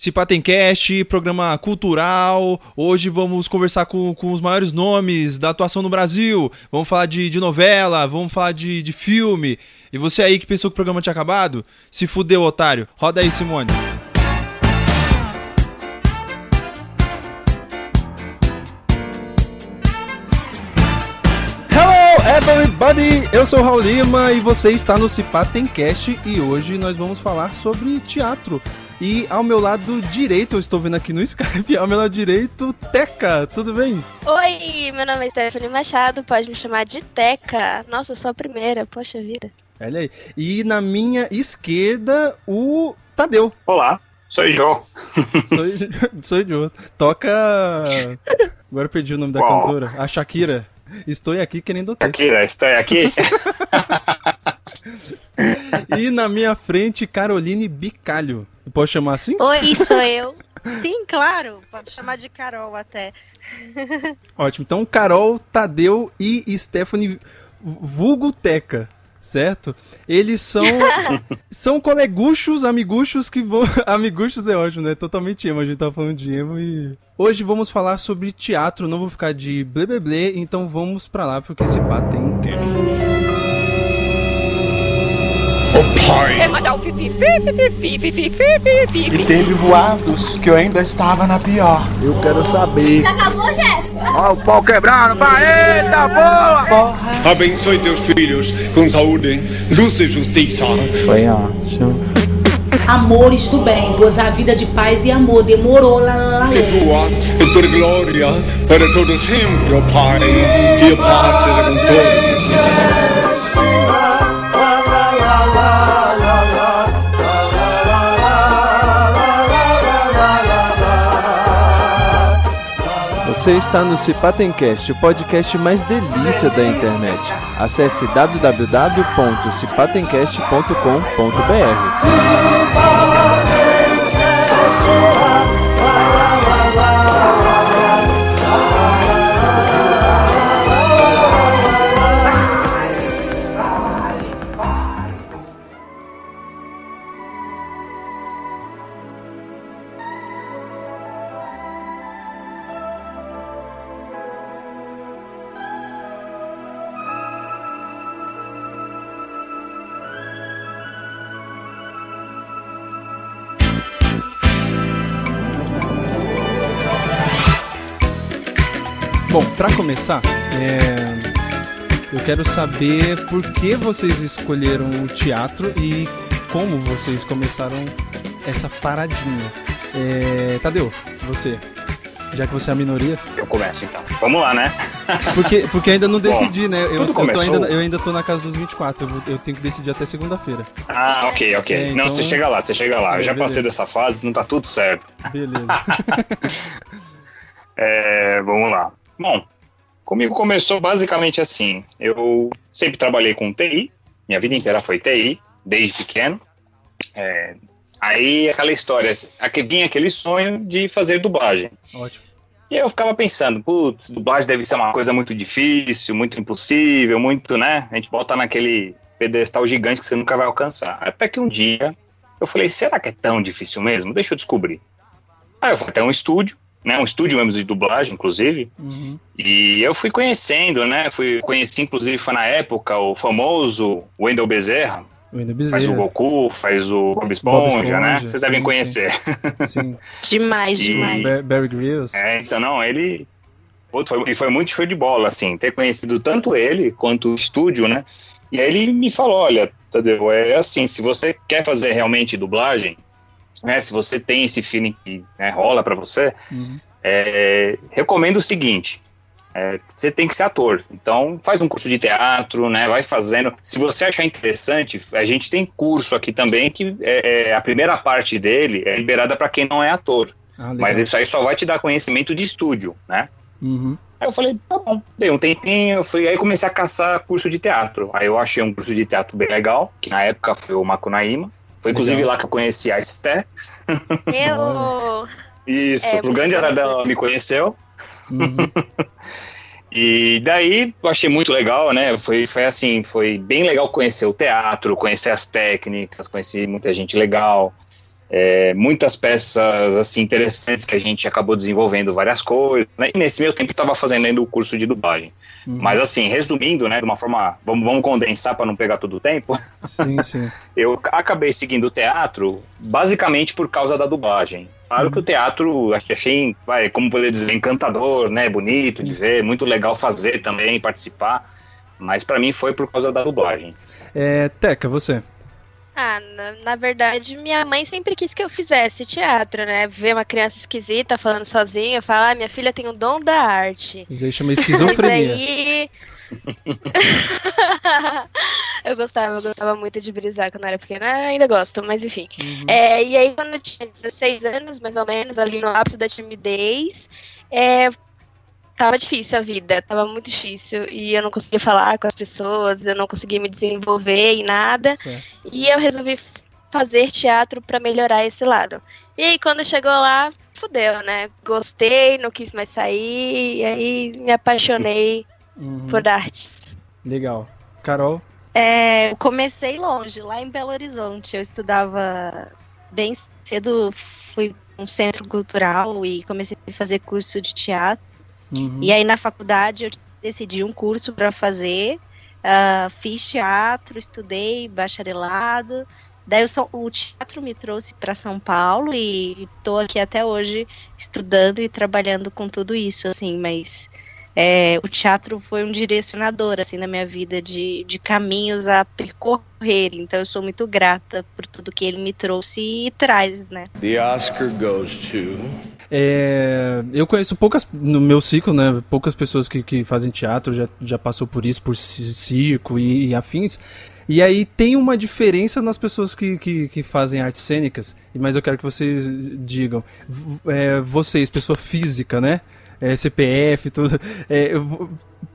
Cipatencast, programa cultural. Hoje vamos conversar com, com os maiores nomes da atuação no Brasil. Vamos falar de, de novela, vamos falar de, de filme. E você aí que pensou que o programa tinha acabado? Se fudeu, otário. Roda aí, Simone. everybody! Eu sou o Raul Lima e você está no Cipatencast e hoje nós vamos falar sobre teatro. E ao meu lado direito, eu estou vendo aqui no Skype, ao meu lado direito, Teca, tudo bem? Oi, meu nome é Stephanie Machado, pode me chamar de Teca. Nossa, eu sou a primeira, poxa vida. Olha aí. E na minha esquerda, o Tadeu. Olá, sou o Jô. sou, o Jô. Toca... Agora eu perdi o nome da Uau. cantora. A Shakira. Estou aqui querendo ter. Shakira, estou aqui. e na minha frente, Caroline Bicalho. Pode chamar assim? Oi, sou eu. Sim, claro. Pode chamar de Carol até. Ótimo. Então, Carol, Tadeu e Stephanie Vulguteca certo? Eles são são coleguchos, amiguchos que vão. amiguchos é ótimo, né? Totalmente emo. A gente tá falando de emo e. Hoje vamos falar sobre teatro, não vou ficar de blé, então vamos pra lá porque esse pá tem cash. É mandar o fifi, fifi, fifi, fifi, fifi, fifi. E teve boatos que eu ainda estava na pior. Eu quero saber. Já acabou, Jéssica? Ó, o pau quebrando, vai, eita boa! Porra. Abençoe teus filhos com saúde, luz e justiça. Foi ótimo. Amores do bem, pois a vida de paz e amor demorou lá, lá, lá. Que tua, tua glória para todo sempre, ó oh Pai, que a paz seja com todos. Você está no Cipatencast, o podcast mais delícia da internet. Acesse www.cipatencast.com.br. começar, é... eu quero saber por que vocês escolheram o teatro e como vocês começaram essa paradinha. É... Tadeu, você, já que você é a minoria. Eu começo então. Vamos lá, né? Porque, porque ainda não decidi, Bom, né? Eu, tudo começou... eu, ainda, eu ainda tô na casa dos 24, eu, vou, eu tenho que decidir até segunda-feira. Ah, ok, ok. É, então... Não, você chega lá, você chega lá. É, eu já beleza. passei dessa fase, não tá tudo certo. Beleza. é, vamos lá. Bom, comigo começou basicamente assim. Eu sempre trabalhei com TI, minha vida inteira foi TI, desde pequeno. É, aí aquela história, aqui vinha aquele sonho de fazer dublagem. Ótimo. E eu ficava pensando, putz, dublagem deve ser uma coisa muito difícil, muito impossível, muito, né? A gente bota naquele pedestal gigante que você nunca vai alcançar. Até que um dia eu falei, será que é tão difícil mesmo? Deixa eu descobrir. Aí eu fui até um estúdio, né, um estúdio mesmo de dublagem, inclusive. Uhum. E eu fui conhecendo, né? Fui conheci, inclusive, foi na época o famoso Wendell Bezerra. Wendell Bezerra. Faz o Goku, faz o Bob Esponja, Bob Esponja né? Vocês sim, devem conhecer. Sim. demais, e... demais. Barry Grylls. É, então não, ele foi, foi muito show de bola, assim, ter conhecido tanto ele quanto o estúdio, né? E aí ele me falou, olha, Tadeu, é assim, se você quer fazer realmente dublagem, né, se você tem esse feeling que né, rola para você, uhum. é, recomendo o seguinte: é, você tem que ser ator. Então, faz um curso de teatro, né? Vai fazendo. Se você achar interessante, a gente tem curso aqui também que é, é a primeira parte dele é liberada para quem não é ator. Ah, mas isso aí só vai te dar conhecimento de estúdio, né? Uhum. Aí eu falei, tá bom, dei um tempinho, eu fui, aí comecei a caçar curso de teatro. Aí eu achei um curso de teatro bem legal, que na época foi o Macunaíma. Foi inclusive Legal. lá que eu conheci a Esté. Eu! Isso, é, pro grande azar dela me conheceu. Uhum. e daí eu achei muito legal, né? Foi, foi assim, foi bem legal conhecer o teatro, conhecer as técnicas, conhecer muita gente legal. é, muitas peças assim interessantes que a gente acabou desenvolvendo várias coisas, né? E nesse meio tempo estava fazendo ainda o curso de dublagem. Uhum. Mas assim, resumindo, né, de uma forma, vamos, vamos condensar para não pegar todo o tempo. Sim, sim. eu acabei seguindo o teatro basicamente por causa da dublagem. Claro Uhum. que o teatro ach- achei, vai, como poder dizer, encantador, né, bonito de ver, muito legal fazer também, participar. Mas para mim foi por causa da dublagem. É, Teca, você. Ah, na, na verdade, minha mãe sempre quis que eu fizesse teatro, né? Ver uma criança esquisita falando sozinha, falar, ah, minha filha tem o dom da arte. Isso daí chama esquizofrenia. aí. eu gostava, eu gostava muito de brisar quando eu era pequena, Ah, ainda gosto, mas enfim. Uhum. É, e aí, quando eu tinha 16 anos, mais ou menos, ali no ápice da timidez, é, tava difícil a vida, tava muito difícil. E eu não conseguia falar com as pessoas, eu não conseguia me desenvolver em nada. Certo. E eu resolvi fazer teatro pra melhorar esse lado. E aí, quando chegou lá, fudeu, né? Gostei, não quis mais sair, e aí me apaixonei Uhum. por artes. Legal. Carol? É, eu comecei longe, lá em Belo Horizonte. Eu estudava bem cedo, fui para um centro cultural e comecei a fazer curso de teatro. Uhum. E aí na faculdade eu decidi um curso para fazer. ah, fiz teatro, estudei bacharelado. Daí o, São- o teatro me trouxe para São Paulo e estou aqui até hoje estudando e trabalhando com tudo isso, assim, mas é, o teatro foi um direcionador assim na minha vida de, de caminhos a percorrer. Então eu sou muito grata por tudo que ele me trouxe e traz, né? The Oscar goes to. É, eu conheço poucas, no meu ciclo, né? Poucas pessoas que, que fazem teatro, já, já passou por isso, por ci- circo e, e afins. E aí tem uma diferença nas pessoas que, que, que fazem artes cênicas, mas eu quero que vocês digam. É, vocês, pessoa física, né? É, CPF, tudo. É,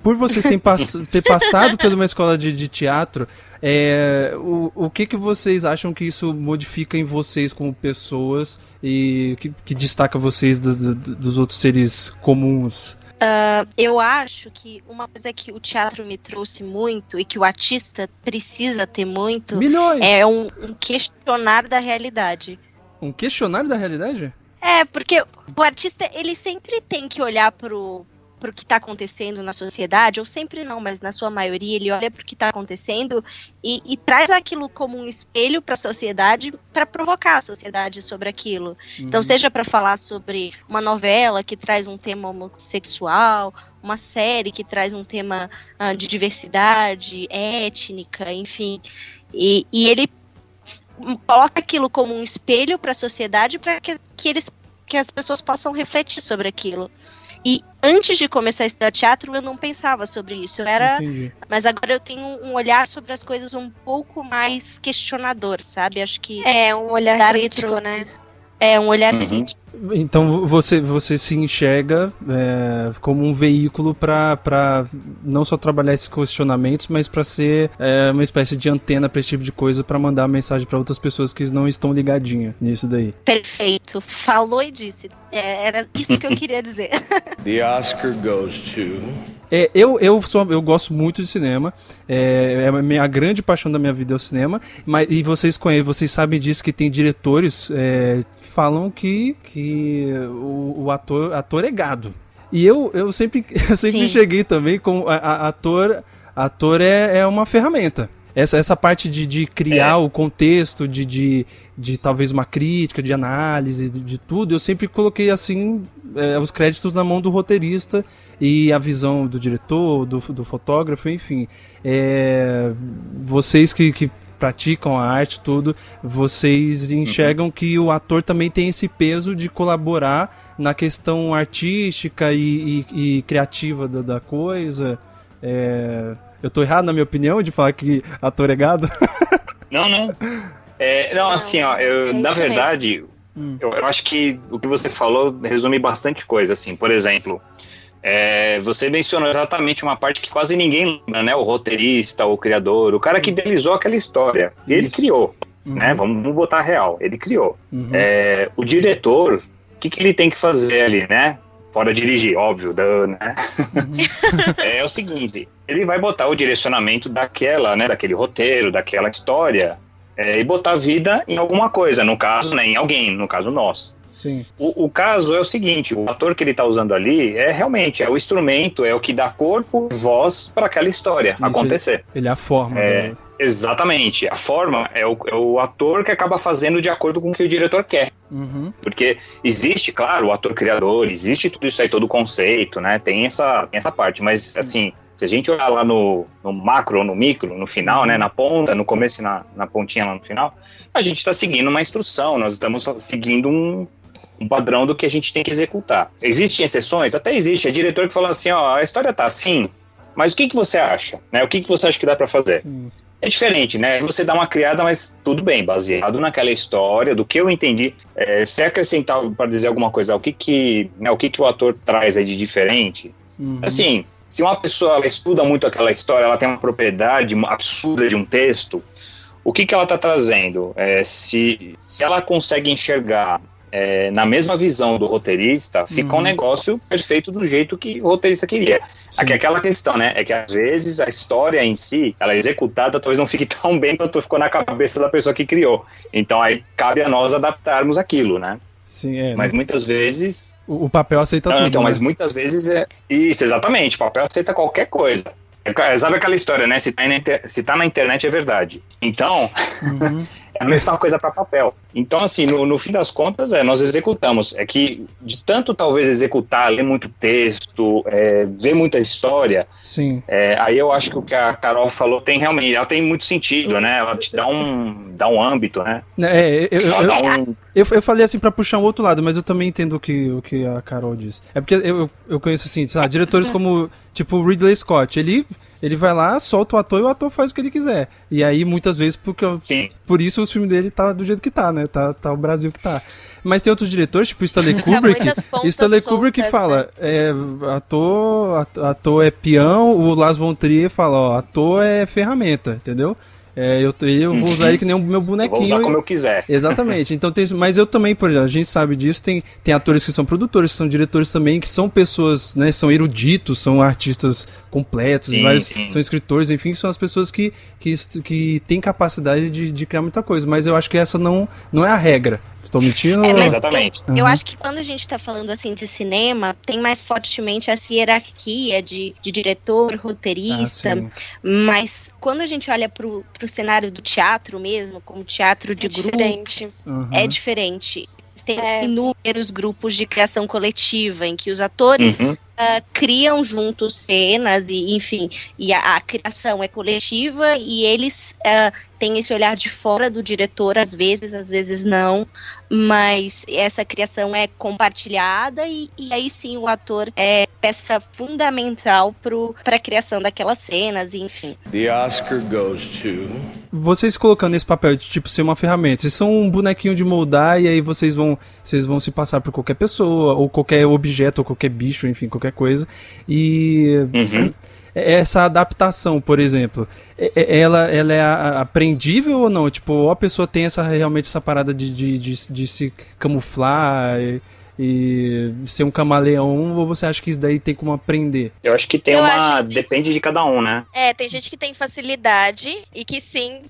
por vocês terem pass ter passado por uma escola de, de teatro, é, o, o que, que vocês acham que isso modifica em vocês como pessoas e que, que destaca vocês do- do- dos outros seres comuns? Ah, eu acho que uma coisa que o teatro me trouxe muito e que o artista precisa ter muito Milhões! é um, um questionar da realidade. Um questionário da realidade? É, porque o artista, ele sempre tem que olhar pro, pro que tá acontecendo na sociedade, ou sempre não, mas na sua maioria ele olha pro que tá acontecendo e, e traz aquilo como um espelho para a sociedade para provocar a sociedade sobre aquilo. Então, seja para falar sobre uma novela que traz um tema homossexual, uma série que traz um tema ah, de diversidade étnica, enfim. E, e ele coloca aquilo como um espelho para a sociedade para que, que eles que as pessoas possam refletir sobre aquilo. E antes de começar a estudar teatro, eu não pensava sobre isso. Eu era Entendi. mas agora eu tenho um olhar sobre as coisas um pouco mais questionador, sabe? Acho que É, um olhar crítico, né? isso. É um olhar Uhum. crítico. Então você, você se enxerga é, como um veículo para não só trabalhar esses questionamentos, mas para ser é, uma espécie de antena para esse tipo de coisa, para mandar mensagem para outras pessoas que não estão ligadinhas nisso daí. Perfeito. Falou e disse. É, era isso que eu queria dizer. The Oscar goes to. É, eu, eu, sou, eu gosto muito de cinema. É, é a minha grande paixão da minha vida é o cinema. Mas, e vocês conhecem, vocês sabem disso que tem diretores é, que falam que, que o, o ator, ator é gado. E eu, eu sempre, eu sempre Sim. cheguei também com a, a- ator. Ator é, é uma ferramenta. Essa, essa parte de, de criar É. o contexto, de, de, de talvez uma crítica, de análise, de, de tudo, eu sempre coloquei assim é, os créditos na mão do roteirista e a visão do diretor, do, do fotógrafo, enfim. É, vocês que, que praticam a arte, tudo, vocês enxergam que o ator também tem esse peso de colaborar na questão artística e, e- e criativa da, da coisa. É, eu tô errado na minha opinião de falar que ator é gado? Não, não. É, não, assim, ó, eu, é na verdade, Hum. eu, eu acho que o que você falou resume bastante coisa, assim, por exemplo, é, você mencionou exatamente uma parte que quase ninguém lembra, né, o roteirista, o criador, o cara que idealizou aquela história, e ele Isso. criou, Uhum, né, vamos, vamos botar real, ele criou. uhum. É, o diretor, o que, que ele tem que fazer ali, né? Fora dirigir, óbvio, dan, né? é, o seguinte, ele vai botar o direcionamento daquela, né, daquele roteiro, daquela história é, e botar vida em alguma coisa, no caso, né, em alguém, no caso nós. Sim. O, o caso é o seguinte, o ator que ele está usando ali é realmente é o instrumento, é o que dá corpo e voz para aquela história Isso, acontecer. Ele é a forma. É, né? exatamente. A forma é o, é o ator que acaba fazendo de acordo com o que o diretor quer. Uhum. Porque existe, claro, o ator criador, existe tudo isso aí, todo o conceito, né? Tem essa, tem essa parte, mas assim, se a gente olhar lá no, no macro ou no micro, no final, né? Na ponta, no começo e na, na pontinha lá no final, a gente está seguindo uma instrução, nós estamos seguindo um, um padrão do que a gente tem que executar. Existem exceções? Até existe. É diretor que fala assim, ó, a história tá assim, mas o que, que você acha? Né? O que, que você acha que dá para fazer? Sim. É diferente, né? Você dá uma criada, mas tudo bem, baseado naquela história, do que eu entendi. É, se acrescentar para dizer alguma coisa, o que que, né, o que que o ator traz aí de diferente? Uhum. Assim, se uma pessoa ela estuda muito aquela história, ela tem uma propriedade absurda de um texto, o que que ela está trazendo? É, se, se ela consegue enxergar é, na mesma visão do roteirista, fica Uhum. um negócio perfeito do jeito que o roteirista queria. Sim. Aqui é aquela questão, né? É que às vezes a história em si, ela é executada, talvez não fique tão bem quanto ficou na cabeça da pessoa que criou. Então aí cabe a nós adaptarmos aquilo, né? Sim, é. Mas muitas vezes. o, o papel aceita Não, tudo. então, né? mas muitas vezes é. Isso, exatamente. O papel aceita qualquer coisa. É, Sabe aquela história, né? Se tá, na inter- se tá na internet é verdade. Então, Uhum. é a mesma coisa para papel. Então, assim, no, no fim das contas, é, nós executamos. É que de tanto talvez executar, ler muito texto, é, ver muita história, Sim. é, aí eu acho que o que a Carol falou tem realmente, ela tem muito sentido, né? Ela te dá um, dá um âmbito, né? É, eu, eu, Ela eu, dá um, eu, eu falei assim pra puxar um outro lado, mas eu também entendo o que, o que a Carol disse. É porque eu, eu conheço assim, sei lá, diretores como, tipo, Ridley Scott. Ele, ele vai lá, solta o ator e o ator faz o que ele quiser. E aí, muitas vezes, porque sim, por isso os filmes dele tá do jeito que tá, né? Tá, tá o Brasil que tá. Mas tem outros diretores, tipo Stanley Kubrick. Stanley Kubrick soltas, fala, é, ator, at- ator é peão, o Lars von Trier fala, ó, ator é ferramenta, entendeu? É, eu, eu vou usar ele que nem o meu eu bonequinho. vou usar como eu quiser. Exatamente. Então tem. Mas eu também, por exemplo, a gente sabe disso, tem, tem atores que são produtores, que são diretores também, que são pessoas, né? São eruditos, são artistas completos, Sim, vários- sim. são escritores, enfim, que são as pessoas que, que, que têm capacidade de, de criar muita coisa. Mas eu acho que essa não, não é a regra. Estou mentindo? É, mas Exatamente. Eu, eu Uhum. acho que quando a gente tá falando assim de cinema, tem mais fortemente essa hierarquia de, de diretor, Ah, roteirista. sim. mas quando a gente olha pro, pro cenário do teatro mesmo, como teatro de É grupo, diferente. Uhum. é diferente. Tem É. inúmeros grupos de criação coletiva em que os atores Uhum. Ah, criam juntos cenas e enfim e a, a criação é coletiva e eles ah, têm esse olhar de fora do diretor às vezes às vezes não mas essa criação é compartilhada e, e aí sim o ator é peça fundamental para a criação daquelas cenas enfim The Oscar goes to. Vocês colocando esse papel de tipo ser uma ferramenta, vocês são um bonequinho de moldar e aí vocês vão, vocês vão se passar por qualquer pessoa, ou qualquer objeto, ou qualquer bicho, enfim, qualquer coisa. E Uhum. essa adaptação, por exemplo, ela, ela é aprendível ou não? Tipo, ou a pessoa tem essa realmente essa parada de, de, de, de se camuflar e, e ser um camaleão, ou você acha que isso daí tem como aprender? Eu acho que tem Eu uma. que- Depende de cada um, né? É, tem gente que tem facilidade e que sim,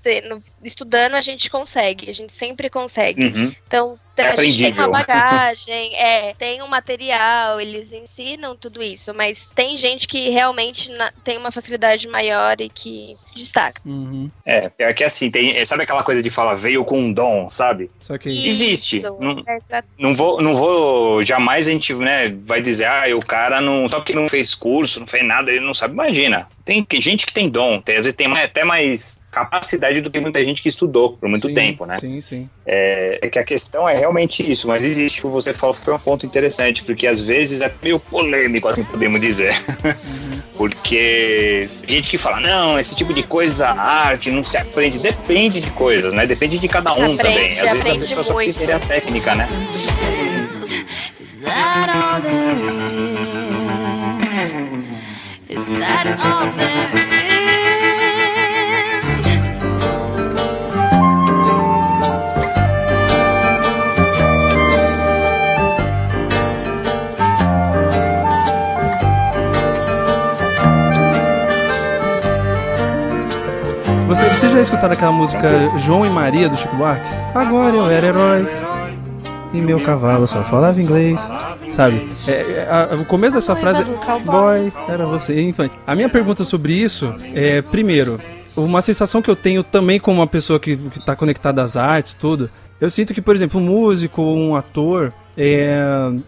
estudando a gente consegue, a gente sempre consegue. Uhum. Então, tem aprendível. uma bagagem, é, tem um material, eles ensinam tudo isso, mas tem gente que realmente na- tem uma facilidade maior e que se destaca. Uhum. É, é que assim, tem, sabe aquela coisa de falar veio com um dom, sabe? Só que. E- Existe. Isso, Não, é, não vou, não vou, jamais a gente, né, vai dizer, ah, o cara não, só que não fez curso, não fez nada, ele não sabe. Imagina, tem gente que tem dom, tem, às vezes tem até mais capacidade do que muita gente que estudou por muito Sim, tempo, né? Sim, sim. É, é que a questão é realmente isso, mas existe, como você falou, foi um ponto interessante, porque às vezes é meio polêmico, assim podemos dizer. porque tem gente que fala, não, esse tipo de coisa, arte, não se aprende. Depende de coisas, né? Depende de cada um Aprende, também. Às vezes a pessoa só precisa muito. entender a técnica, né? that all there is? Is that all there is? Você, já escutaram aquela música João e Maria do Chico Buarque? Agora eu era herói. E meu cavalo só falava inglês. Sabe? É, é, a- o começo dessa frase do cowboy. Boy, era você. Enfim, a minha pergunta sobre isso é, primeiro, uma sensação que eu tenho também como uma pessoa que, que tá conectada às artes, tudo. Eu sinto que, por exemplo, um músico, um ator, é,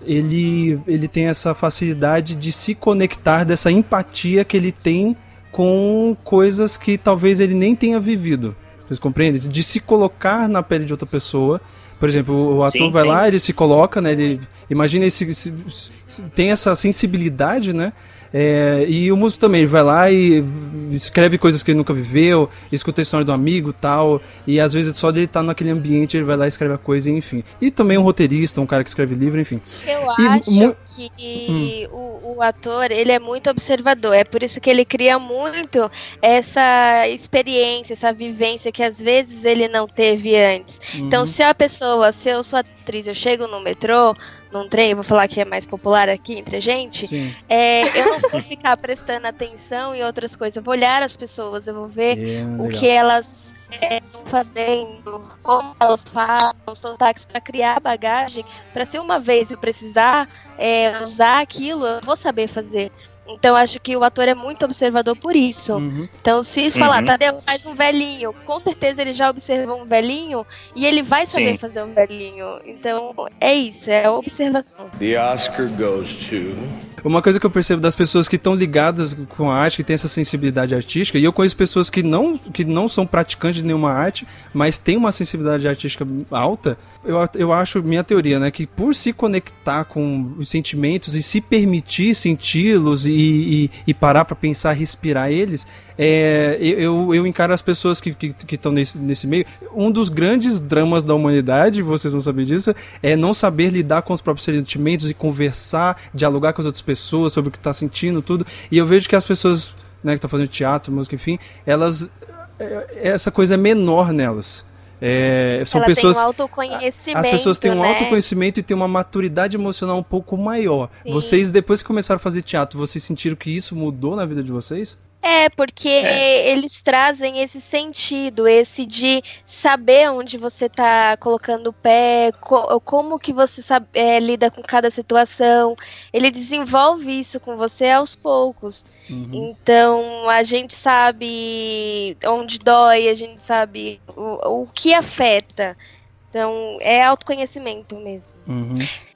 ele, ele tem essa facilidade de se conectar dessa empatia que ele tem com coisas que talvez ele nem tenha vivido. Vocês compreendem? De se colocar na pele de outra pessoa. Por exemplo, o ator Sim, vai sim. lá, ele se coloca, né? Ele imagina esse, esse- esse- tem essa sensibilidade, né? É, e o músico também, ele vai lá e escreve coisas que ele nunca viveu, escuta a história do amigo tal, e às vezes só dele estar naquele ambiente ele vai lá e escreve a coisa, enfim. E também um roteirista, um cara que escreve livro, enfim. Eu E acho que o, o ator, ele é muito observador. É por isso que ele cria muito essa experiência, essa vivência que às vezes ele não teve antes. Então, Uhum. se a pessoa, se eu sou atriz, eu chego no metrô, num trem, vou falar que é mais popular aqui entre a gente, é, eu não vou ficar prestando atenção em outras coisas. Eu vou olhar as pessoas, eu vou ver É, o legal. que elas estão fazendo, como elas falam, os sotaques para criar bagagem, para se uma vez eu precisar é, usar aquilo, eu vou saber fazer. Então acho que o ator é muito observador por isso. Uhum. Então se isso falar, Uhum. Tadeu faz um velhinho, com certeza ele já observou um velhinho e ele vai saber Sim. fazer um velhinho. Então é isso, é a observação. The Oscar goes to. Uma coisa que eu percebo das pessoas que estão ligadas com a arte, que tem essa sensibilidade artística, e eu conheço pessoas que não, que não são praticantes de nenhuma arte, mas têm uma sensibilidade artística alta, eu, eu acho, minha teoria, né, que por se conectar com os sentimentos e se permitir senti-los e, e, e parar pra pensar, respirar eles, é, eu, eu encaro as pessoas que estão que, estão nesse, nesse meio. Um dos grandes dramas da humanidade, vocês vão saber disso, é não saber lidar com os próprios sentimentos e conversar, dialogar com as outras pessoas sobre o que tá sentindo, tudo. E eu vejo que as pessoas né, que estão fazendo teatro, música, enfim, elas. é- Essa coisa é menor nelas. É, são Ela pessoas. tem um autoconhecimento. As pessoas têm um né? autoconhecimento e têm uma maturidade emocional um pouco maior. Sim. Vocês, depois que começaram a fazer teatro, vocês sentiram que isso mudou na vida de vocês? É, porque eles trazem esse sentido, esse de saber onde você tá colocando o pé, co- como que você sabe, é, lida com cada situação. Ele desenvolve isso com você aos poucos. Então a gente sabe onde dói, a gente sabe o, o que afeta. Então é autoconhecimento mesmo. Uhum.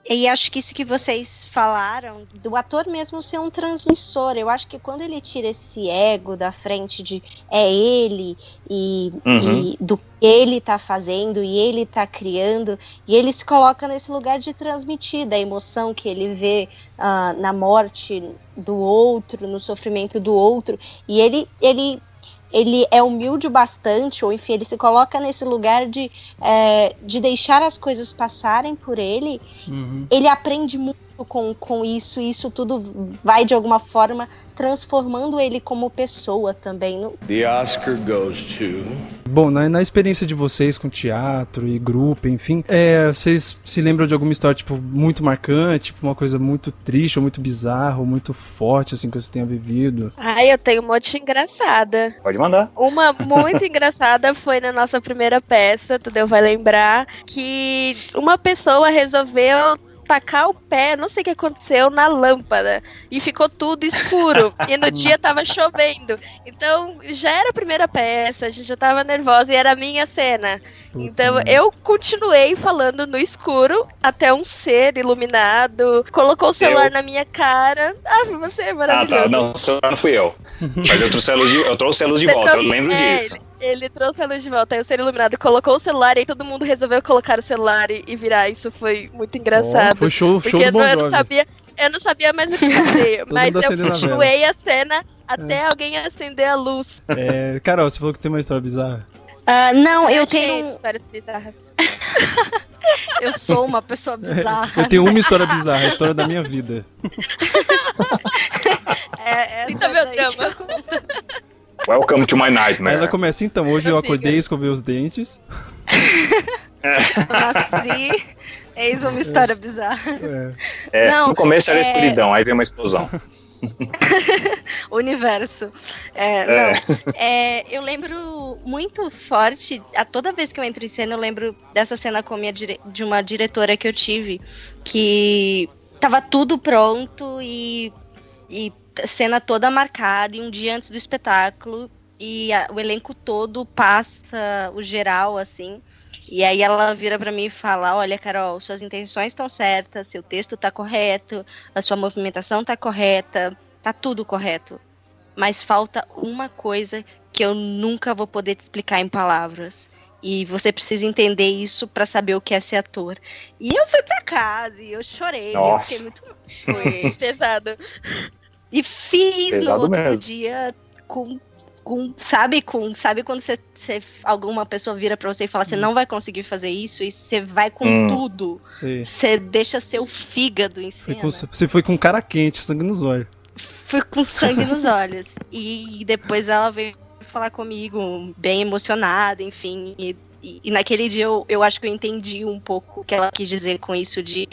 E acho que isso que vocês falaram, do ator mesmo ser um transmissor, eu acho que quando ele tira esse ego da frente de é ele e, Uhum. e do que ele tá fazendo e ele tá criando, e ele se coloca nesse lugar de transmitir da emoção que ele vê ah, na morte do outro, no sofrimento do outro, e ele, ele ele é humilde o bastante, ou enfim, ele se coloca nesse lugar de, é, de deixar as coisas passarem por ele Uhum. ele aprende muito com, com isso, e isso tudo vai de alguma forma transformando ele como pessoa também. Não- The Oscar goes to. Bom, na, na experiência de vocês com teatro e grupo, enfim, é, vocês se lembram de alguma história, tipo, muito marcante, tipo, uma coisa muito triste, ou muito bizarra, ou muito forte, assim, que você tenha vivido? Ai, eu tenho um monte engraçada. Pode mandar. Uma muito engraçada foi na nossa primeira peça, Tudeu vai lembrar, que uma pessoa resolveu tacar o pé, não sei o que aconteceu, na lâmpada. E ficou tudo escuro. e no dia tava chovendo. Então já era a primeira peça, a gente já tava nervosa e era a minha cena. Então eu continuei falando no escuro até um ser iluminado colocou o celular Eu- na minha cara. Ah, você é Ah, maravilhoso. tá. Não, só não fui eu. Mas eu trouxe a luz de, eu trouxe a luz de volta, eu trouxe- lembro é, disso. Ele, ele trouxe a luz de volta, aí o ser iluminado colocou o celular e aí todo mundo resolveu colocar o celular e, e virar. Isso foi muito engraçado. Foi show, porque show do eu, Bon não- eu não sabia, eu não sabia mais o que fazer. Mas eu continuei a cena até alguém acender a luz. É, Carol, você falou que tem uma história bizarra. Ah, não, eu Achei tenho. histórias bizarras. Eu sou uma pessoa bizarra. Eu tenho uma história bizarra, a história da minha vida. É, Sinta meu drama. Welcome to my nightmare. ela começa, então, hoje eu acordei, escovei os dentes. Nasci. Eis uma história bizarra. É. É, Não, no começo era é- escuridão, aí veio uma explosão. universo. É, É. Não, é, eu lembro muito forte, a toda vez que eu entro em cena, eu lembro dessa cena com a minha dire- de uma diretora que eu tive, que tava tudo pronto e, e cena toda marcada, e um dia antes do espetáculo, e a- o elenco todo passa o geral, assim. E aí ela vira pra mim e fala: Olha, Carol, suas intenções estão certas, seu texto tá correto, a sua movimentação tá correta, tá tudo correto. Mas falta uma coisa que eu nunca vou poder te explicar em palavras. E você precisa entender isso pra saber o que é ser ator. E eu fui pra casa e eu chorei. Nossa. Eu fiquei muito. Foi pesado. E fiz Pesado no outro mesmo. dia com. Com, sabe, com, sabe quando você, você- alguma pessoa vira pra você e fala, você não vai conseguir fazer isso, e você vai com Hum. tudo. Sei. Você deixa seu fígado em com- você foi com cara quente, sangue nos olhos. Fui com sangue nos olhos. E depois ela veio falar comigo, bem emocionada, enfim. E, e- e naquele dia eu, eu acho que eu entendi um pouco o que ela quis dizer com isso de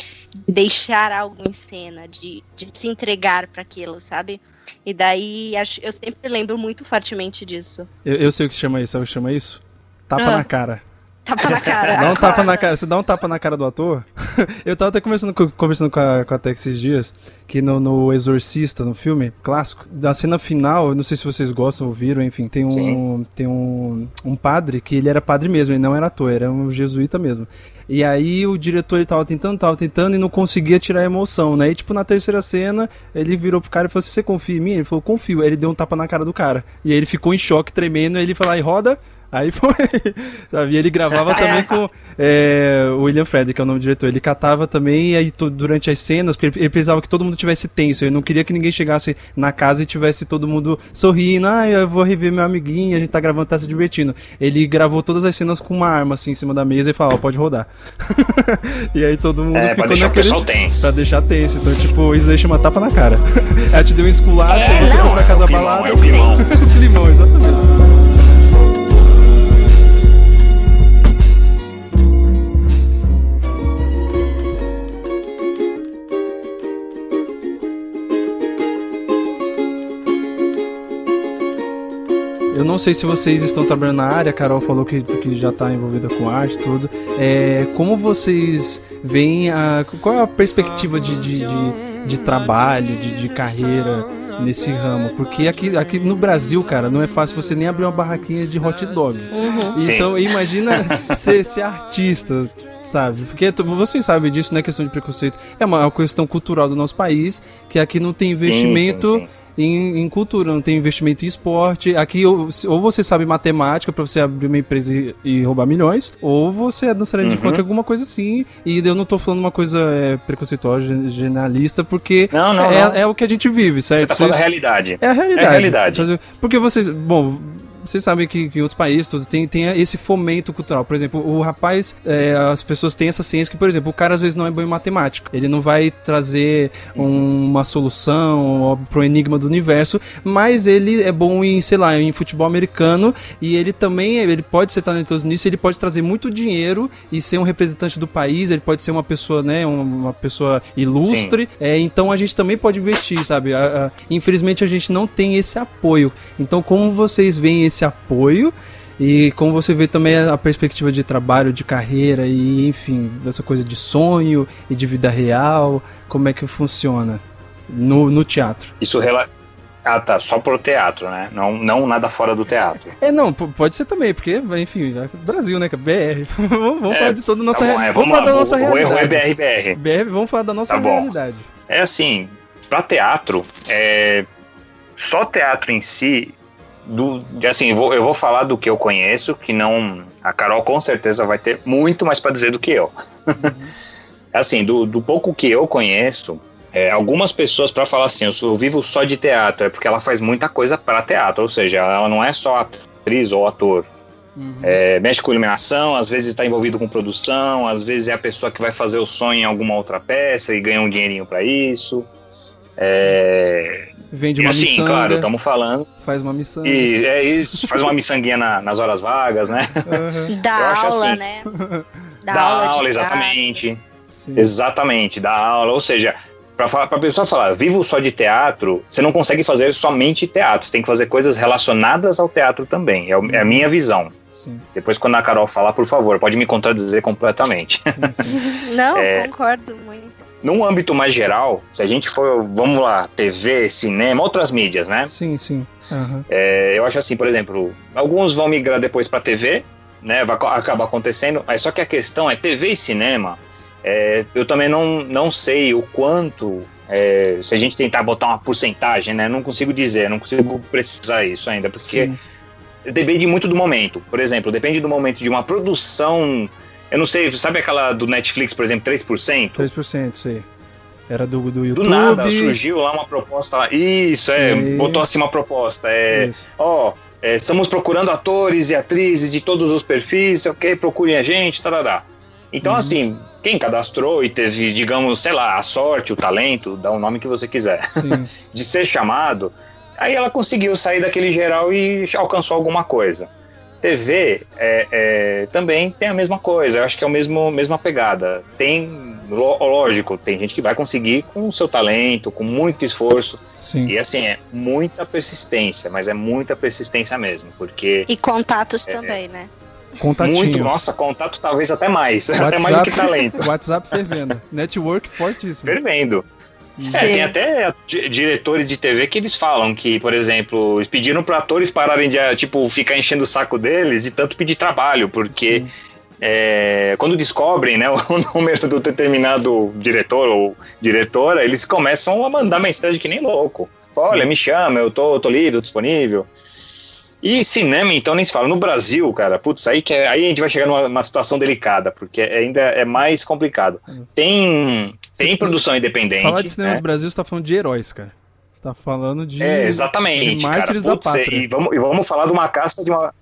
deixar algo em cena, de, de se entregar para aquilo, sabe? E daí acho, eu sempre lembro muito fortemente disso. Eu, eu sei o que chama isso, sabe o que chama isso? Tapa Ah. na cara. Tapa na cara. Dá um tapa na cara. Você dá um tapa na cara do ator. Eu tava até conversando com, conversando com a, com a Tex esses dias, que no, no Exorcista, no filme clássico, da cena final, eu não sei se vocês gostam ou viram, enfim, tem um, Sim. tem um, um padre que ele era padre mesmo, ele não era ator, era um jesuíta mesmo. E aí o diretor ele tava tentando, tava tentando e não conseguia tirar a emoção, né? E tipo, na terceira cena, ele virou pro cara e falou assim: Você confia em mim? Ele falou: Confio. Aí ele deu um tapa na cara do cara. E aí ele ficou em choque, tremendo, aí ele falou: Aí roda. Aí foi, sabe? E ele gravava também com é, o William Frederick, que é o nome do diretor. Ele catava também, e aí durante as cenas, porque ele, ele precisava que todo mundo tivesse tenso. Ele não queria que ninguém chegasse na casa e tivesse todo mundo sorrindo. Ah, eu vou rever meu amiguinho, a gente tá gravando, tá se divertindo. Ele gravou todas as cenas com uma arma assim em cima da mesa e falava, ó, pode rodar. e aí todo mundo É, ficou pra deixar o naquele. pessoal tenso. Pra deixar tenso. Então, tipo, isso daí chama tapa na cara. Ela te deu um esculacho, É, você não, foi pra é casa o climão, balada. é o climão. o climão, exatamente. Eu não sei se vocês estão trabalhando na área, a Carol falou que, que já está envolvida com arte e tudo. É, como vocês veem a. Qual é a perspectiva de, de, de, de trabalho, de, de carreira nesse ramo? Porque aqui, aqui no Brasil, cara, não é fácil você nem abrir uma barraquinha de hot dog. Uhum. Sim. Então imagina ser, ser artista, sabe? Porque tu- vocês sabem disso, não é questão de preconceito. É uma questão cultural do nosso país, que aqui não tem investimento sim, sim. Em, em cultura, não tem investimento em esporte. Aqui ou, ou você sabe matemática pra você abrir uma empresa e, e roubar milhões, ou você é dançarino de Uhum. funk, alguma coisa assim. E eu não tô falando uma coisa é, preconceituosa, gen- generalista, porque Não, não, é, não. é o que a gente vive, certo? Você tá falando Vocês- realidade. é a realidade. É a realidade. Porque vocês, bom, vocês sabem que, que em outros países tudo tem, tem esse fomento cultural. Por exemplo, o rapaz, é, as pessoas têm essa ciência que, por exemplo, o cara às vezes não é bom em matemática. Ele não vai trazer um- uma solução pro enigma do universo, mas ele é bom em, sei lá, em futebol americano e ele também, ele pode ser talentoso nisso, ele pode trazer muito dinheiro e ser um representante do país, ele pode ser uma pessoa, né, uma pessoa ilustre. É, então a gente também pode investir, sabe? A- a- infelizmente a gente não tem esse apoio. Então como vocês veem esse apoio e como você vê também a perspectiva de trabalho, de carreira e enfim, essa coisa de sonho e de vida real, como é que funciona no, no teatro? Isso rela... Ah, tá. Só pro teatro, né? Não, não nada fora do teatro. É, não, pode ser também, porque, enfim, é Brasil, né? é BR. vamos É, falar de toda a nossa, Tá é, vamos vamos falar da lá. nossa O, o erro é realidade. BR-BR. BR, vamos falar da nossa Tá realidade. É assim, pra teatro, é... só teatro em si, do... assim, eu vou, eu vou falar do que eu conheço, que não. A Carol com certeza vai ter muito mais pra dizer do que eu. assim, do, do pouco que eu conheço, é, algumas pessoas pra falar assim, eu, sou, eu vivo só de teatro, é porque ela faz muita coisa pra teatro, ou seja, ela não é só atriz ou ator. É, mexe com iluminação, às vezes está envolvido com produção, às vezes é a pessoa que vai fazer o sonho em alguma outra peça e ganha um dinheirinho pra isso. É, Vende e uma assim, miçanga, claro, estamos falando. faz uma missão. E é isso, faz uma miçanguinha na- nas horas vagas, né? Dá Eu acho aula, assim. né? Dá, Dá aula, aula, exatamente. Sim. Exatamente, dá aula. Ou seja, Pra, falar, pra pessoa falar, vivo só de teatro, você não consegue fazer somente teatro, você tem que fazer coisas relacionadas ao teatro também. É, é a minha visão. Sim. Depois, quando a Carol falar, por favor, pode me contradizer completamente. Não, É. concordo muito. Num âmbito mais geral, se a gente for, vamos lá, TV, cinema, outras mídias, né? Sim, sim. Aham. É, eu acho assim, por exemplo, alguns vão migrar depois para TV, né? Vai acabar acontecendo. Mas só que a questão é TV e cinema. é, eu também não, não sei o quanto. é, se a gente tentar botar uma porcentagem, né? Não consigo dizer, não consigo precisar isso ainda, porque Sim. depende muito do momento. Por exemplo, depende do momento de uma produção. Eu não sei, sabe aquela do Netflix, por exemplo, 3%? 3%, sei. Era do, do Do YouTube. nada surgiu lá uma proposta lá. Isso, é, E- botou assim uma proposta. É, Isso. ó, é, estamos procurando atores e atrizes de todos os perfis, ok, procurem a gente, tarará. Então, Uhum. assim, quem cadastrou e teve, digamos, sei lá, a sorte, o talento, dá o nome que você quiser, de ser chamado, aí ela conseguiu sair daquele geral e alcançou alguma coisa. TV é, é, também tem a mesma coisa, eu acho que é a mesmo, mesma pegada. Tem, lógico, tem gente que vai conseguir com o seu talento, com muito esforço, Sim. e assim, é muita persistência, mas é muita persistência mesmo, porque E contatos também, né? Contatinhos. muito, nossa, contato talvez até mais, até mais do que talento. WhatsApp fervendo. Network fortíssimo. Fervendo. É, Sim. tem até di- diretores de TV que eles falam que, por exemplo, eles pediram para atores pararem de, ah, tipo, ficar enchendo o saco deles e tanto pedir trabalho, porque Sim. é, quando descobrem né, o número do determinado diretor ou diretora, eles começam a mandar mensagem que nem louco. Olha, me chama, eu tô, tô livre, tô disponível. E cinema, então, nem se fala. No Brasil, cara, putz, aí, que é- aí a gente vai chegar numa, numa situação delicada, porque ainda é mais complicado. Tem, tem produção independente. Falar de cinema né? no Brasil, você tá falando de heróis, cara. Você tá falando de. É, exatamente, de cara. mártires da Putz, é, pátria. e, vamos, e vamos falar de uma casta de uma.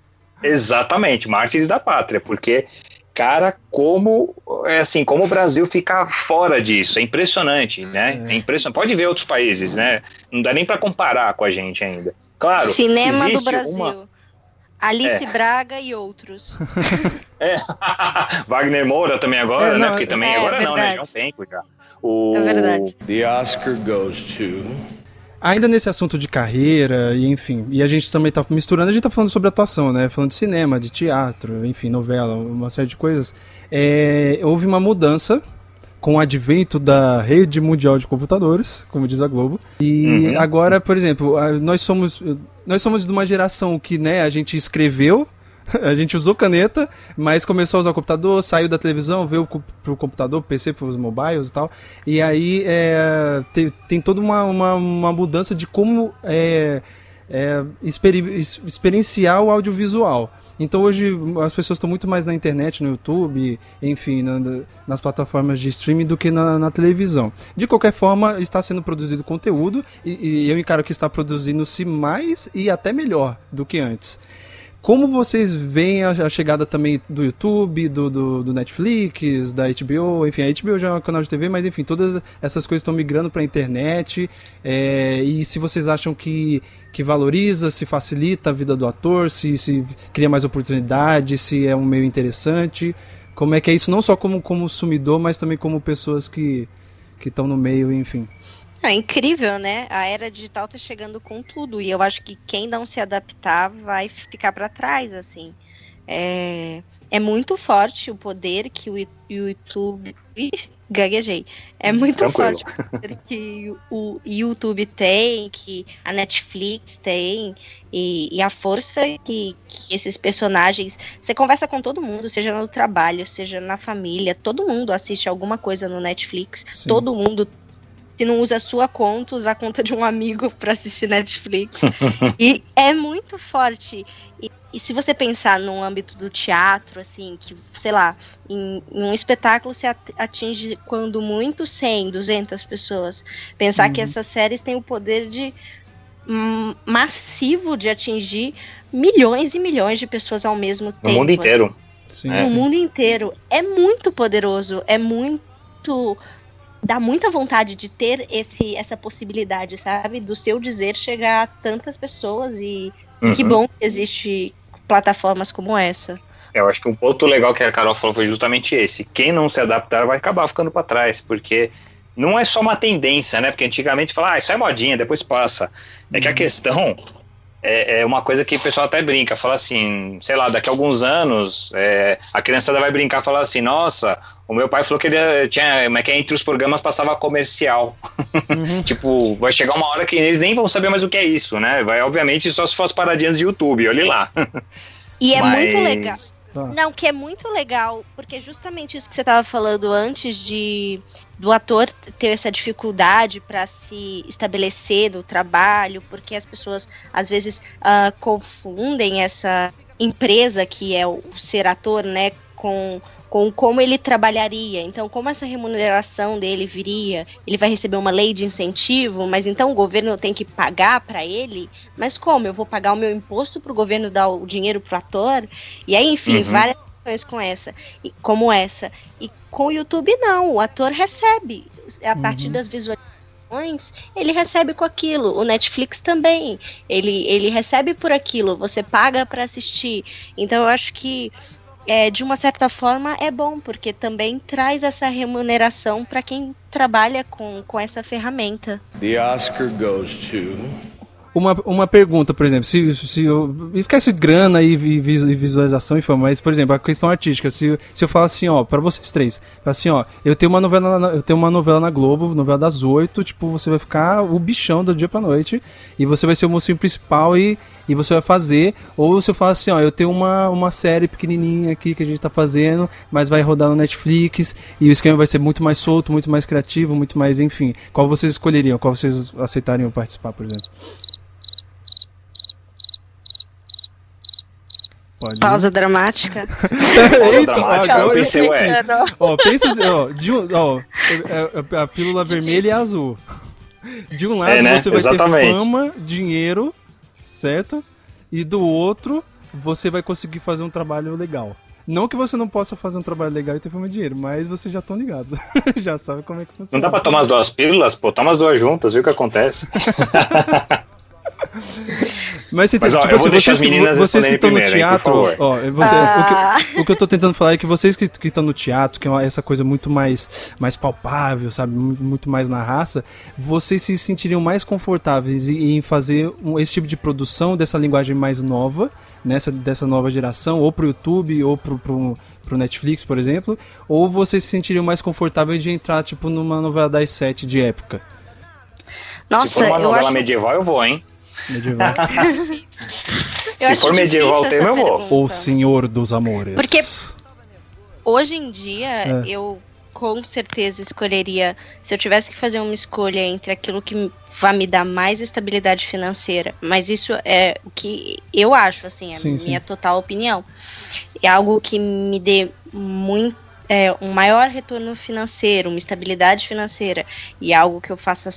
Exatamente, mártires da pátria, porque, cara, como é assim, como o Brasil fica fora disso, é impressionante, né? É, impressionante. Pode ver outros países, né? Não dá nem pra comparar com a gente ainda. Claro. Cinema do Brasil. uma- Alice É. Braga e outros. É. Wagner Moura também agora, É, né? não, Porque também é agora não, né? Já é um tempo já. O... É verdade. The Oscar goes to. Ainda nesse assunto de carreira, e enfim, e a gente também tá misturando, a gente tá falando sobre atuação, né? Falando de cinema, de teatro, enfim, novela, uma série de coisas. É, houve uma mudança com o advento da rede mundial de computadores, como diz a Globo. E Uhum. agora, por exemplo, nós somos nós somos de uma geração que, né, a gente escreveu, a gente usou caneta, mas começou a usar o computador, saiu da televisão, veio pro computador, PC, pros mobiles e tal. E aí é, tem, tem toda uma, uma, uma mudança de como é, é, experi- ex- experienciar o audiovisual. Então hoje as pessoas estão muito mais na internet, no YouTube, enfim, na- nas plataformas de streaming do que na, na televisão. De qualquer forma, está sendo produzido conteúdo e, e eu encaro que está produzindo-se mais e até melhor do que antes. Como vocês veem a, a chegada também do YouTube, do, do, do Netflix, da HBO, enfim, a HBO já é um canal de TV, mas enfim, todas essas coisas estão migrando para a internet. é, e se vocês acham que, que valoriza, se facilita a vida do ator, se, se cria mais oportunidade, se é um meio interessante, como é que é isso, não só como, consumidor, mas também como pessoas que estão no meio, enfim. É incrível, né? A era digital tá chegando com tudo e eu acho que quem não se adaptar vai ficar para trás, assim. É, é muito forte o poder que o YouTube. Gaguejei. É muito Tranquilo. forte o poder que o YouTube tem, que a Netflix tem, e, e a força que, que esses personagens. Você conversa com todo mundo, seja no trabalho, seja na família, todo mundo assiste alguma coisa no Netflix, Sim. todo mundo se não usa a sua conta, usa a conta de um amigo para assistir Netflix. e é muito forte. E, e se você pensar no âmbito do teatro, assim, que, sei lá, em, em um espetáculo se at- atinge quando muito 100, 200 pessoas. Pensar que Uhum. essas séries têm o poder de hum, massivo de atingir milhões e milhões de pessoas ao mesmo tempo. No mundo inteiro. Sim, É. No sim. mundo inteiro. É muito poderoso, é muito dá muita vontade de ter esse essa possibilidade, sabe, do seu dizer chegar a tantas pessoas e que Uhum. bom que existe plataformas como essa. Eu acho que um ponto legal que a Carol falou foi justamente esse. Quem não se adaptar vai acabar ficando para trás, porque não é só uma tendência, né? Porque antigamente falava, ah, isso é modinha, depois passa. É que a questão é, é uma coisa que o pessoal até brinca, fala assim, sei lá, daqui a alguns anos é, a criançada vai brincar, falar assim, nossa, o meu pai falou que ele tinha, como é que é, entre os programas passava comercial. Uhum. tipo, vai chegar uma hora que eles nem vão saber mais o que é isso, né? Vai, obviamente, só se for as paradinhas de YouTube, olhe lá. E é Mas- muito legal. Tá. Não, que é muito legal, porque justamente isso que você estava falando antes de do ator ter essa dificuldade para se estabelecer do trabalho, porque as pessoas às vezes ah, confundem essa empresa que é o ser ator, né, com com como ele trabalharia. Então, como essa remuneração dele viria? Ele vai receber uma lei de incentivo, mas então o governo tem que pagar para ele? Mas como? Eu vou pagar o meu imposto para o governo dar o dinheiro pro ator? E aí, enfim, Uhum. várias questões com essa, como essa. E com o YouTube, não. O ator recebe. A partir Uhum. das visualizações, ele recebe com aquilo. O Netflix também. Ele, ele recebe por aquilo. Você paga para assistir. Então, eu acho que. É, de uma certa forma é bom, porque também traz essa remuneração para quem trabalha com, com essa ferramenta. The Oscar goes to. Uma, uma pergunta, por exemplo, se, se eu, esquece grana e, e visualização e fama, mas, por exemplo, a questão artística, se, se eu falar assim, ó, pra vocês três, assim, ó, eu tenho uma novela na, eu tenho uma novela na Globo, novela das oito, tipo, você vai ficar o bichão do dia pra noite, e você vai ser o mocinho principal e, e você vai fazer, ou se eu falar assim, ó, eu tenho uma, uma série pequenininha aqui que a gente tá fazendo, mas vai rodar no Netflix, e o esquema vai ser muito mais solto, muito mais criativo, muito mais, enfim, qual vocês escolheriam, qual vocês aceitariam participar, por exemplo? Pode ir. Pausa dramática. Pausa dramática, agora eu pensei, eu ué. Ó, pensa de, ó, de um, ó, é- é a pílula vermelha e azul. De um lado É, né? você vai Exatamente. ter fama, dinheiro, certo? E do outro você vai conseguir fazer um trabalho legal. Não que você não possa fazer um trabalho legal e ter fama e dinheiro, mas vocês já estão ligados. já sabem como é que funciona. Não dá pra tomar as duas pílulas? Pô, toma as duas juntas, viu o que acontece? Mas, você Mas, tem, ó, tipo assim, vocês, que, vocês que estão no hein, teatro, favor. ó, você- Ah. o, que, o que eu tô tentando falar é que vocês que estão no teatro, que é uma- essa coisa muito mais, mais palpável, sabe, muito, mais na raça, vocês se sentiriam mais confortáveis em, em fazer um- esse tipo de produção dessa linguagem mais nova, nessa dessa nova geração, ou pro YouTube, ou pro, pro, pro Netflix, por exemplo, ou vocês se sentiriam mais confortáveis de entrar, tipo, numa novela das sete de época? Nossa, Se for uma eu novela acho, medieval, eu vou, hein? Medieval. Se for medieval difícil tema, eu essa vou. ou Senhor dos Amores. Porque- Hoje em dia, É. eu com certeza escolheria. Se eu tivesse que fazer uma escolha entre aquilo que vai me dar mais estabilidade financeira, mas isso é o que eu acho, assim, é a Sim, minha sim. total opinião. É algo que me dê muito. é, um maior retorno financeiro, uma estabilidade financeira e algo que eu faça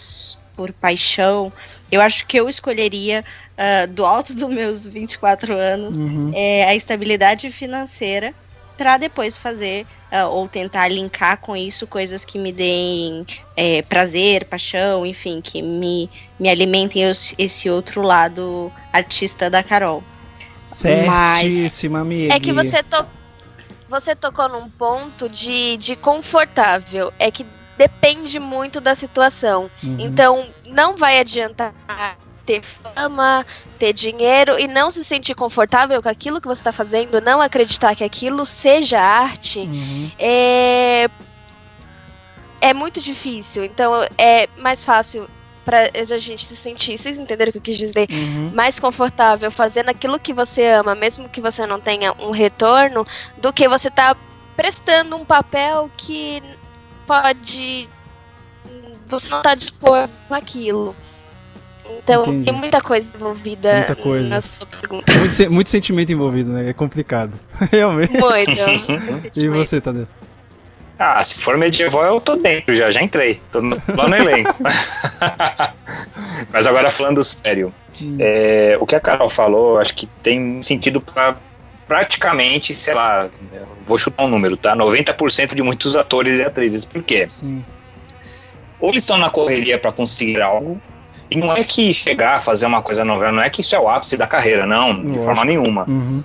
por paixão, eu acho que eu escolheria, ah, do alto dos meus 24 anos, Uhum. é, a estabilidade financeira para depois fazer ah, ou tentar linkar com isso coisas que me deem é, prazer, paixão, enfim, que me, me alimentem os- esse outro lado artista da Carol. Certíssima, amiga. É que você, to... você tocou num ponto de, de confortável. É que depende muito da situação. Uhum. Então, não vai adiantar ter fama, ter dinheiro e não se sentir confortável com aquilo que você está fazendo, não acreditar que aquilo seja arte, Uhum. é, é muito difícil. Então, é mais fácil pra a gente se sentir, vocês entenderam o que eu quis dizer? Uhum. mais confortável fazendo aquilo que você ama, mesmo que você não tenha um retorno, do que você tá prestando um papel que pode. Você não tá dispor com aquilo. Então Entendi. tem muita coisa envolvida Muita coisa. na sua pergunta. Muito, se- muito sentimento envolvido, né? É complicado. Realmente. Muito. E você, Tadeu? Ah, se for medieval, eu tô dentro já, já entrei. Tô no, lá no elenco. Mas agora falando sério, é, o que a Carol falou, acho que tem sentido pra praticamente, sei lá, eu vou chutar um número, tá? 90% de muitos atores e atrizes. Por quê? Sim. Ou eles estão na correria pra conseguir algo, e não é que chegar a fazer uma coisa novela, não é que isso é o ápice da carreira, não, de Lógico. forma nenhuma. Uhum.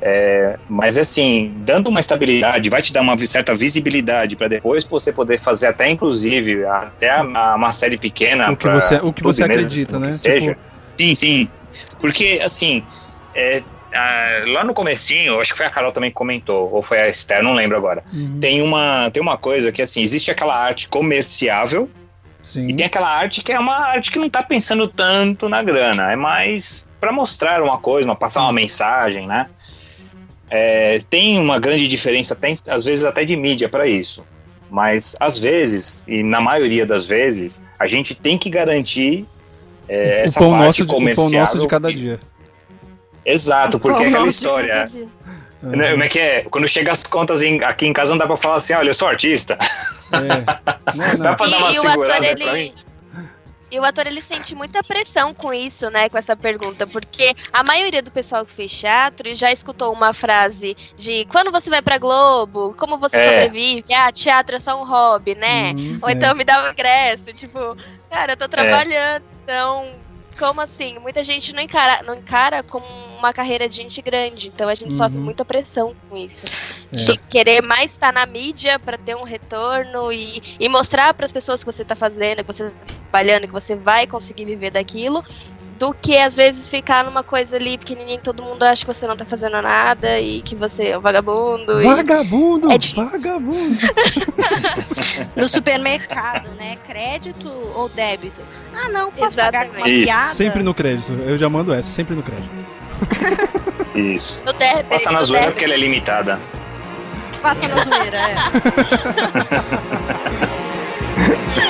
É, mas assim, dando uma estabilidade, vai te dar uma certa visibilidade para depois você poder fazer até inclusive até a, a- uma série pequena. O que você- o que você mesmo, acredita, o que né? Seja. Tipo- Sim, sim. Porque assim, é, ah, lá no comecinho, acho que foi a Carol também que comentou, ou foi a Esther, não lembro agora. Uhum. Tem uma tem uma coisa que assim, existe aquela arte comerciável Sim. e tem aquela arte que é uma arte que não tá pensando tanto na grana, é mais para mostrar uma coisa, uma, passar uma mensagem, né? É, tem uma grande diferença, tem, às vezes até de mídia para isso. Mas às vezes, e na maioria das vezes, a gente tem que garantir é, essa parte nosso, de, o comercial. pão nosso de cada dia. Exato, porque é aquela história. Uhum. Né, Como é que é? Quando chega as contas em- aqui em casa, não dá pra falar assim: olha, eu sou artista. É. Não, Dá não. pra dar uma E, o segurada ator, pra ele. mim? E o ator ele sente muita pressão com isso, né? Com essa pergunta, porque a maioria do pessoal que fez teatro já escutou uma frase de quando você vai pra Globo, como você É. sobrevive, ah, teatro é só um hobby, né? Hum, Ou é. então me dá um ingresso, tipo, cara, eu tô trabalhando, então. Como assim? Muita gente não encara, não encara como uma carreira de gente grande, então a gente sofre Uhum. muita pressão com isso. É. De querer mais estar na mídia pra ter um retorno e, e mostrar para as pessoas que você tá fazendo, que você tá trabalhando, que você vai conseguir viver daquilo, do que às vezes ficar numa coisa ali pequenininha que todo mundo acha que você não tá fazendo nada e que você é um vagabundo. e- Vagabundo! É difícil. vagabundo! No supermercado, né? Crédito ou débito? Ah, não, posso pagar com uma Isso. piada? Sempre no crédito. Eu já mando essa, sempre no crédito. Isso. No débito, Passa na zoeira porque ela é limitada. Passa na zoeira, é.